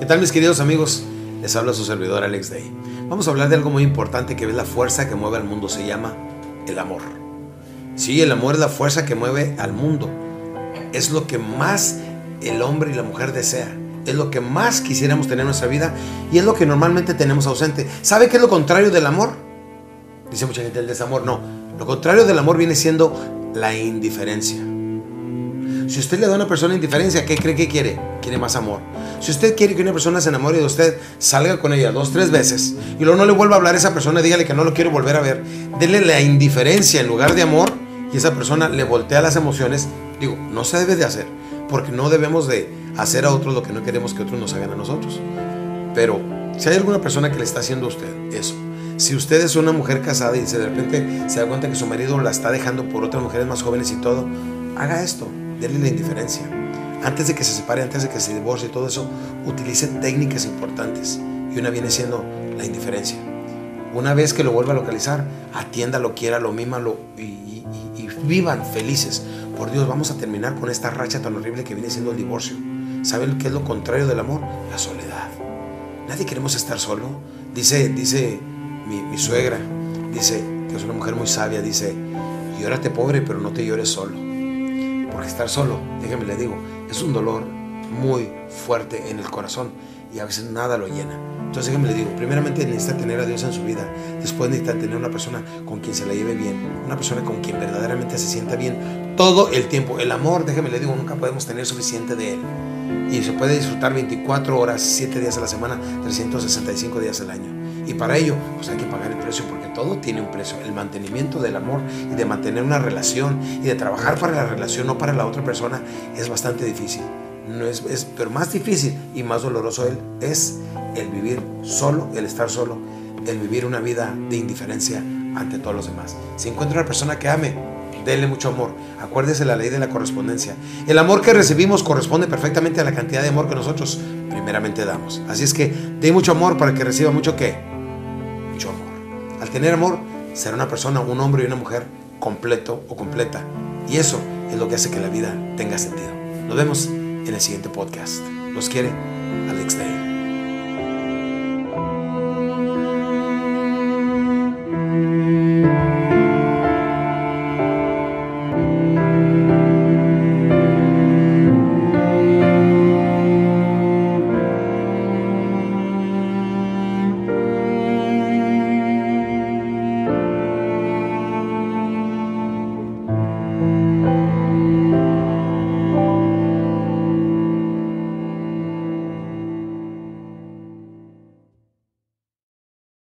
¿Qué tal mis queridos amigos? Les habla su servidor Alex Day. Vamos a hablar de algo muy importante que es la fuerza que mueve al mundo. Se llama el amor. Sí, el amor es la fuerza que mueve al mundo. Es lo que más el hombre y la mujer desea. Es lo que más quisiéramos tener en nuestra vida y es lo que normalmente tenemos ausente. ¿Sabe qué es lo contrario del amor? Dice mucha gente el desamor. No, lo contrario del amor viene siendo la indiferencia. Si usted le da a una persona indiferencia, ¿qué cree que quiere? Quiere más amor. Si usted quiere que una persona se enamore de usted, salga con ella dos, tres veces y luego no le vuelva a hablar a esa persona, dígale que no lo quiero volver a ver. Dele la indiferencia en lugar de amor y esa persona le voltea las emociones. Digo, no se debe de hacer, porque no debemos de hacer a otros lo que no queremos que otros nos hagan a nosotros. Pero si hay alguna persona que le está haciendo a usted eso, si usted es una mujer casada y de repente se da cuenta que su marido la está dejando por otras mujeres más jóvenes y todo, haga esto denle la indiferencia. Antes de que se separe, antes de que se divorcie y todo eso, utilice técnicas importantes. Y una viene siendo la indiferencia. Una vez que lo vuelva a localizar, atiéndalo, quiéralo, mímalo y, y, y, vivan felices. Por Dios, vamos a terminar con esta racha tan horrible que viene siendo el divorcio. ¿Saben qué es lo contrario del amor? La soledad. Nadie queremos estar solo. Dice, dice mi, mi suegra, dice, que es una mujer muy sabia, dice, llórate pobre, pero no te llores solo. Estar solo, déjeme le digo, es un dolor muy fuerte en el corazón y a veces nada lo llena. Entonces déjeme le digo, primeramente necesita tener a Dios en su vida, después necesita tener una persona con quien se la lleve bien, una persona con quien verdaderamente se sienta bien todo el tiempo. El amor, déjeme le digo, nunca podemos tener suficiente de él. Y se puede disfrutar 24 horas, 7 días a la semana, 365 días al año. Y para ello, pues hay que pagar el precio porque todo tiene un precio. El mantenimiento del amor y de mantener una relación y de trabajar para la relación, no para la otra persona, es bastante difícil. No es, es, pero más difícil y más doloroso es el vivir solo, el estar solo, el vivir una vida de indiferencia ante todos los demás. Si encuentra una persona que ame, denle mucho amor. Acuérdese la ley de la correspondencia. El amor que recibimos corresponde perfectamente a la cantidad de amor que nosotros primeramente damos. Así es que dé mucho amor para que reciba mucho qué? Al tener amor, será una persona, un hombre y una mujer completo o completa. Y eso es lo que hace que la vida tenga sentido. Nos vemos en el siguiente podcast. Los quiere Alex Day.